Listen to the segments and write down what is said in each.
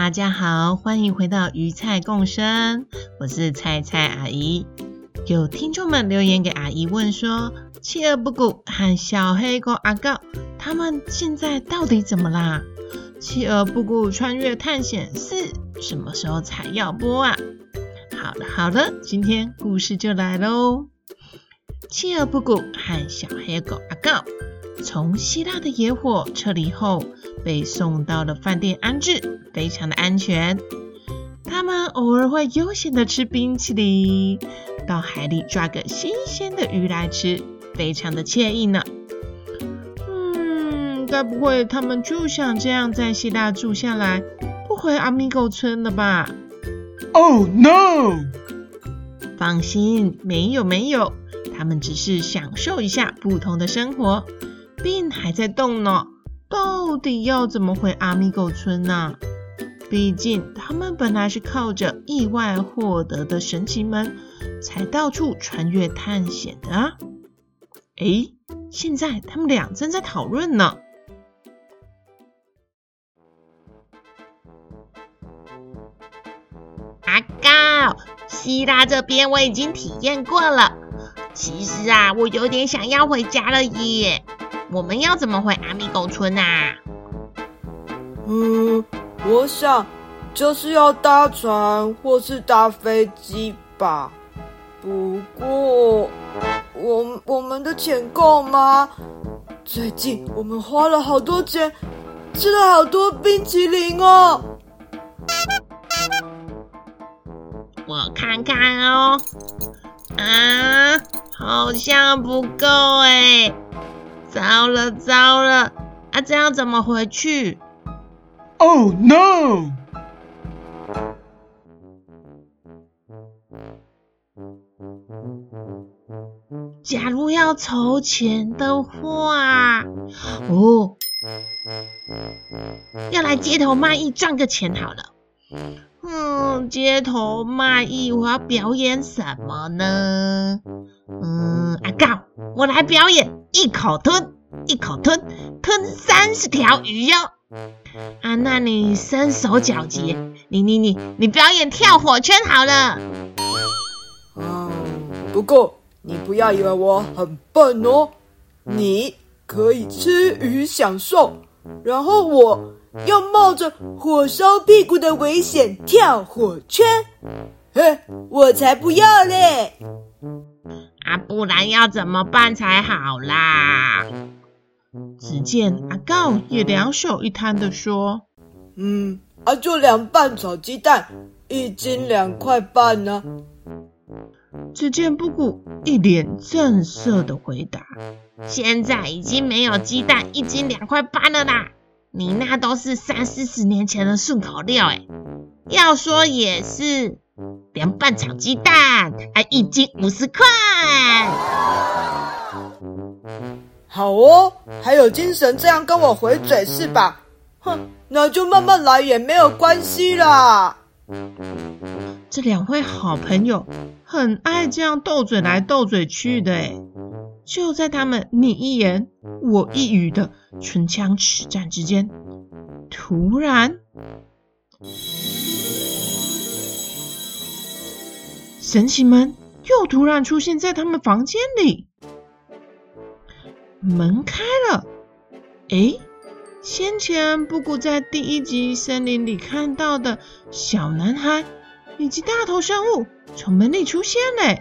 大家好，欢迎回到鱼菜共生，我是菜菜阿姨。有听众们留言给阿姨问说：“企鹅布谷和小黑狗阿告，他们现在到底怎么啦？”企鹅布谷穿越探险四什么时候才要播啊？好了好了，今天故事就来喽。企鹅布谷和小黑狗阿告从希腊的野火撤离后，被送到了饭店安置，非常的安全。他们偶尔会悠闲的吃冰淇淋，到海里抓个新鲜的鱼来吃，非常的惬意呢。嗯，该不会他们就想这样在希腊住下来，不回阿米狗村了吧？Oh no！放心，没有没有，他们只是享受一下不同的生活，并还在动呢。到底要怎么回阿米狗村呢？毕竟他们本来是靠着意外获得的神奇门，才到处穿越探险的啊！诶，现在他们俩正在讨论呢。阿高希腊这边我已经体验过了，其实啊，我有点想要回家了耶。我们要怎么回阿米狗村啊？嗯，我想就是要搭船或是搭飞机吧。不过，我我们的钱够吗？最近我们花了好多钱，吃了好多冰淇淋哦。我看看哦，啊，好像不够哎！糟了糟了，啊，这样怎么回去？Oh no！假如要筹钱的话，哦，要来街头卖艺赚个钱好了。嗯，街头卖艺，我要表演什么呢？嗯，阿告，我来表演一口吞，一口吞，吞三十条鱼哟。啊，那你身手矫捷，你你你你表演跳火圈好了。嗯，不过你不要以为我很笨哦，你可以吃鱼享受，然后我。要冒着火烧屁股的危险跳火圈，嘿，我才不要嘞！啊，不然要怎么办才好啦？只见阿告也两手一摊的说：“嗯，啊，就凉拌炒鸡蛋，一斤两块半呢。”只见布谷一脸正色的回答：“现在已经没有鸡蛋一斤两块半了啦。”你那都是三四十年前的顺口溜哎，要说也是，凉拌炒鸡蛋，还一斤五十块。好哦，还有精神这样跟我回嘴是吧？哼，那就慢慢来也没有关系啦。这两位好朋友很爱这样斗嘴来斗嘴去的哎。就在他们你一言我一语的唇枪齿战之间，突然，神奇门又突然出现在他们房间里。门开了，诶，先前布谷在第一集森林里看到的小男孩以及大头生物从门里出现了。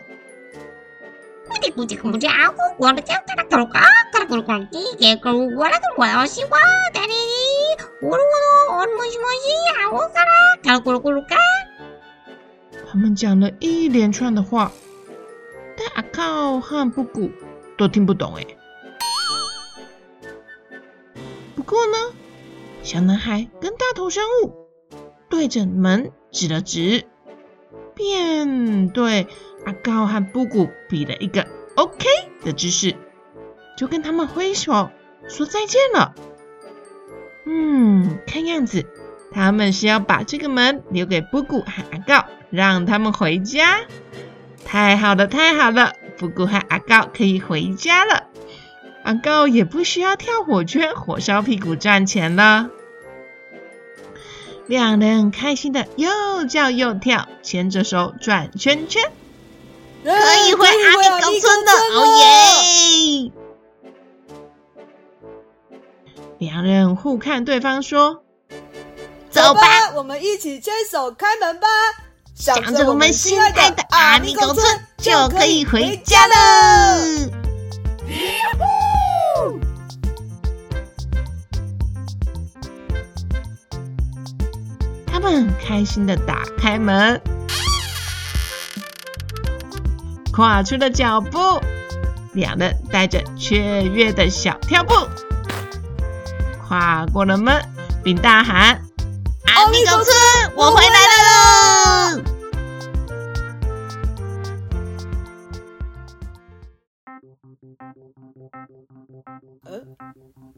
们讲了一连串的话，但阿告和布谷都听不懂哎。不过呢，小男孩跟大头生物对着门指了指，便对阿高和布谷比了一个 OK 的姿势，就跟他们挥手说再见了。嗯，看样子他们是要把这个门留给布谷和阿高，让他们回家。太好了，太好了，布谷和阿高可以回家了。阿高也不需要跳火圈、火烧屁股赚钱了。两人开心的又叫又跳，牵着手转圈圈，可以回阿米狗村了，哦耶！两人互看对方说：“走吧，我们一起牵手开门吧。”想着我们心爱的阿米狗村，就可以回家了。他们开心的打开门，跨出了脚步，两人带着雀跃的小跳步，跨过了门，并大喊：“阿米狗村，我回来了！”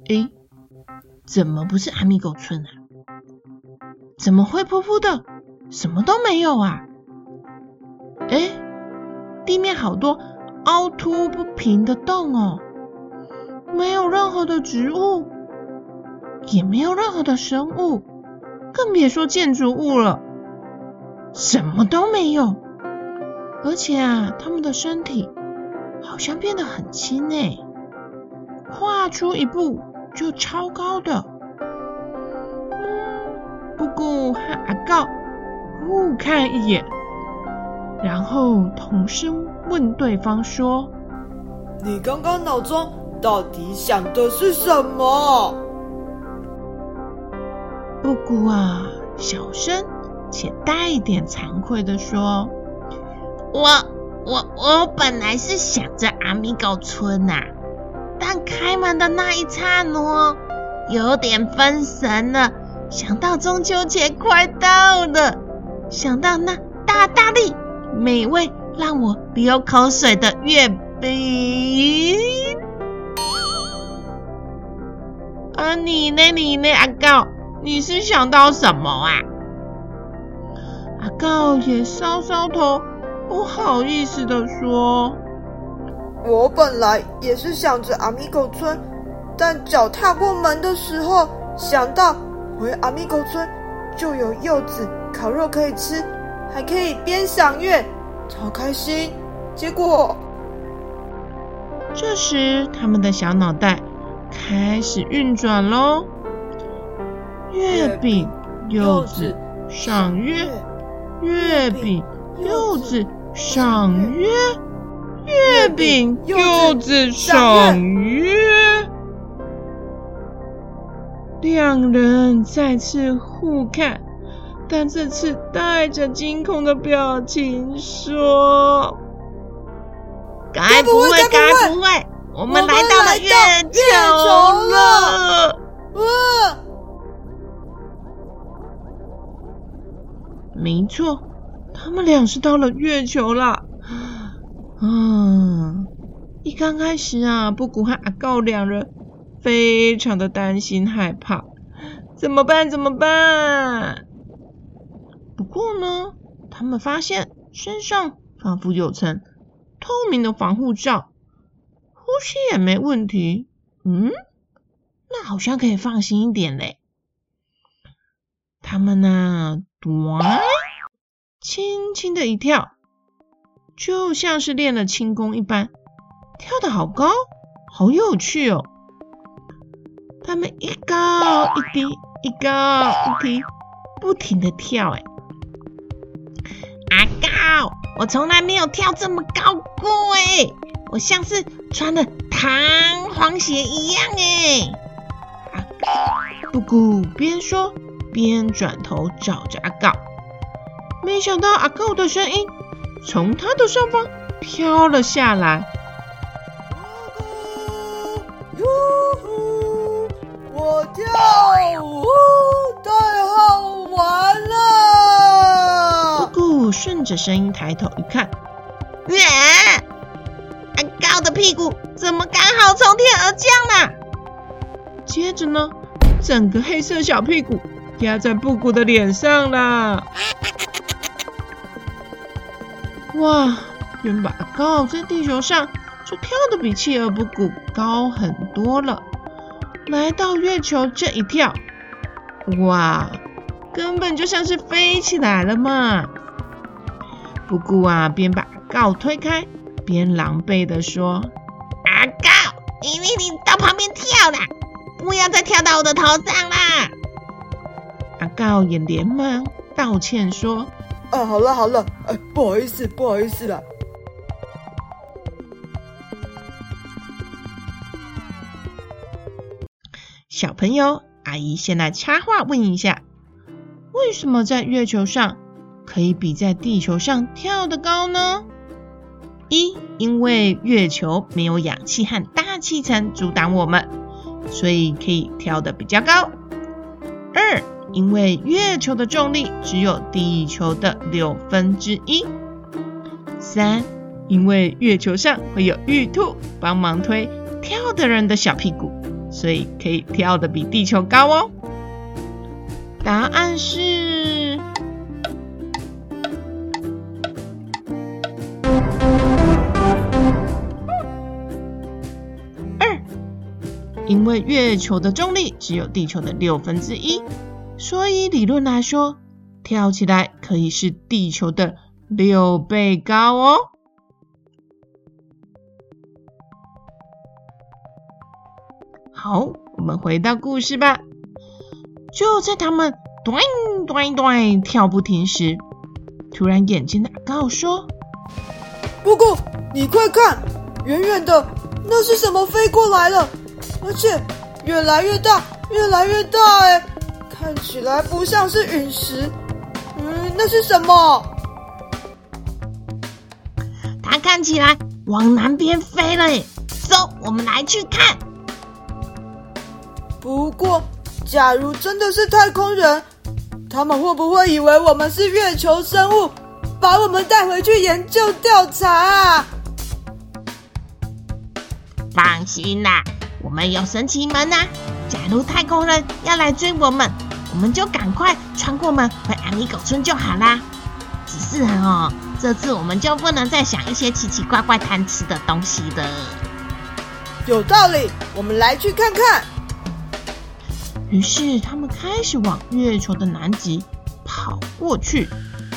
诶，怎么不是阿米狗村啊？怎么灰扑扑的，什么都没有啊？诶，地面好多凹凸不平的洞哦，没有任何的植物，也没有任何的生物，更别说建筑物了，什么都没有。而且啊，他们的身体好像变得很轻诶，跨出一步就超高的。嗯布谷和阿告互看一眼，然后同声问对方说：“你刚刚脑中到底想的是什么？”姑姑啊，小声且带一点惭愧的说：“我、我、我本来是想着阿米狗村呐、啊，但开门的那一刹那，有点分神了。”想到中秋节快到了，想到那大大力、美味让我流口水的月饼。啊，你呢？你呢？阿告，你是想到什么啊？阿告也搔搔头，不好意思的说：“我本来也是想着阿米狗村，但脚踏过门的时候，想到。”回阿米狗村就有柚子、烤肉可以吃，还可以边赏月，超开心。结果，这时他们的小脑袋开始运转喽。月饼、柚子、赏月，月饼、柚子、赏月，月饼、柚子、赏月。两人再次互看，但这次带着惊恐的表情说：“该不会，该不会，我们来到了月球了！”！没错，他们俩是到了月球了。嗯，一刚开始啊，布谷和阿告两人。非常的担心害怕，怎么办？怎么办？不过呢，他们发现身上仿佛有层透明的防护罩，呼吸也没问题。嗯，那好像可以放心一点嘞。他们呢，咚，轻轻的一跳，就像是练了轻功一般，跳得好高，好有趣哦。他们一高一低，一高一低，不停的跳。哎，阿告，我从来没有跳这么高过哎，我像是穿了弹簧鞋一样哎。阿告，布谷边说边转头找着阿告，没想到阿狗的声音从他的上方飘了下来。跳舞太好玩了！着声音抬头一看，哇！阿高的屁股怎么刚好从天而降呢？接着呢，整个黑色小屁股压在布谷的脸上啦！哇！原本阿高在地球上就跳得比企鹅布谷高很多了，来到月球这一跳，哇，根本就像是飞起来了嘛！布谷啊，边把阿高推开，边狼狈地说：“阿高，你你你到旁边跳啦，不要再跳到我的头上啦！”阿高也连忙道歉说：“啊，好了好了，哎，不好意思不好意思啦。”小朋友，阿姨先来插话问一下：为什么在月球上可以比在地球上跳得高呢？一，因为月球没有氧气和大气层阻挡我们，所以可以跳得比较高。二，因为月球的重力只有地球的六分之一。三，因为月球上会有玉兔帮忙推跳的人的小屁股。所以可以跳得比地球高哦。答案是二，因为月球的重力只有地球的六分之一，所以理论来说，跳起来可以是地球的六倍高哦。好，我们回到故事吧。就在他们咚咚咚跳不停时，突然眼睛的阿高说：“姑姑，你快看，远远的那是什么飞过来了？而且越来越大，越来越大！哎，看起来不像是陨石。嗯，那是什么？它看起来往南边飞了。哎，走，我们来去看。”不过，假如真的是太空人，他们会不会以为我们是月球生物，把我们带回去研究调查啊？放心啦，我们有神奇门呐。假如太空人要来追我们，我们就赶快穿过门回阿米狗村就好啦。只是哦，这次我们就不能再想一些奇奇怪怪贪吃的东西了。有道理，我们来去看看。于是他们开始往月球的南极跑过去，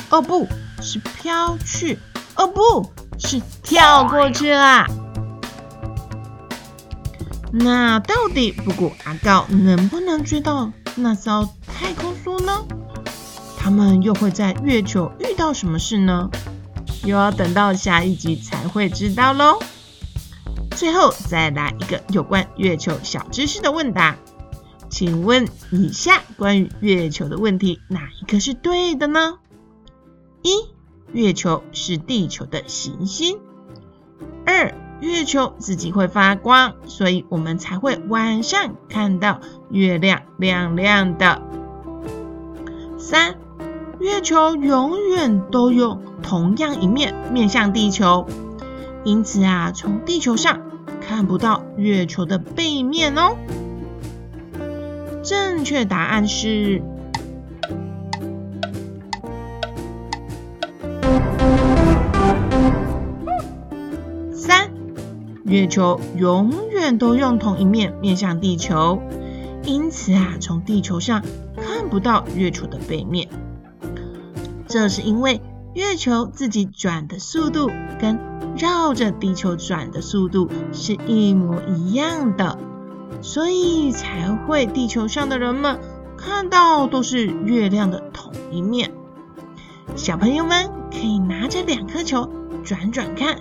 哦，不是飘去，哦，不是跳过去啦。那到底布谷阿高能不能追到那艘太空梭呢？他们又会在月球遇到什么事呢？又要等到下一集才会知道喽。最后再来一个有关月球小知识的问答。请问以下关于月球的问题，哪一个是对的呢？一、月球是地球的行星。二、月球自己会发光，所以我们才会晚上看到月亮亮亮的。三、月球永远都有同样一面面向地球，因此啊，从地球上看不到月球的背面哦。正确答案是月球永远都用同一面面向地球，因此啊，从地球上看不到月球的背面。这是因为月球自己转的速度跟绕着地球转的速度是一模一样的。所以才会地球上的人们看到都是月亮的同一面。小朋友们可以拿着两颗球转转看，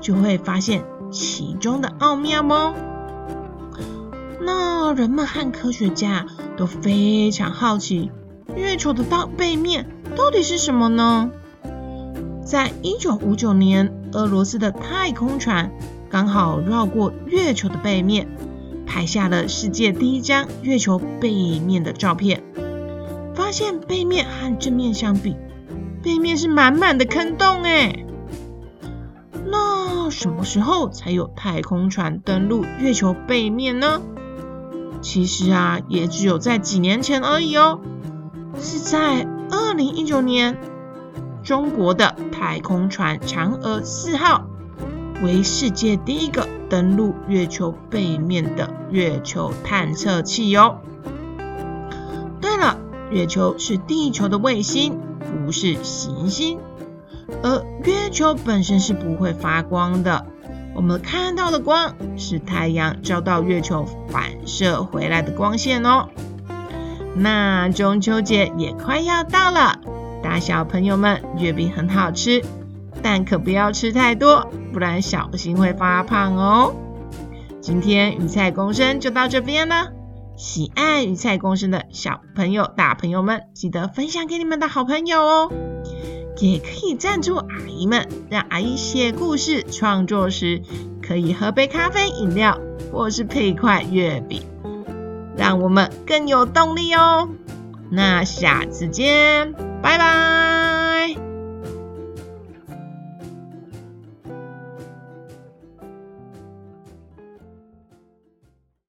就会发现其中的奥妙哦。那人们和科学家都非常好奇，月球的到背面到底是什么呢？在一九五九年，俄罗斯的太空船刚好绕过月球的背面。拍下了世界第一张月球背面的照片，发现背面和正面相比，背面是满满的坑洞诶。什么时候才有太空船登陆月球背面呢？其实啊，也只有在几年前而已哦，是在二零一九年，中国的太空船嫦娥四号为世界第一个登陆月球背面的月球探测器哦。对了，月球是地球的卫星，不是行星，而月球本身是不会发光的。我们看到的光是太阳照到月球反射回来的光线哦。那中秋节也快要到了，大小朋友们，月饼很好吃，但可不要吃太多，不然小心会发胖哦。今天鱼菜共生就到这边了，喜爱鱼菜共生的小朋友、大朋友们，记得分享给你们的好朋友哦。也可以赞助阿姨们，让阿姨写故事创作时可以喝杯咖啡饮料，或是配一块月饼，让我们更有动力哦。那下次见，拜拜。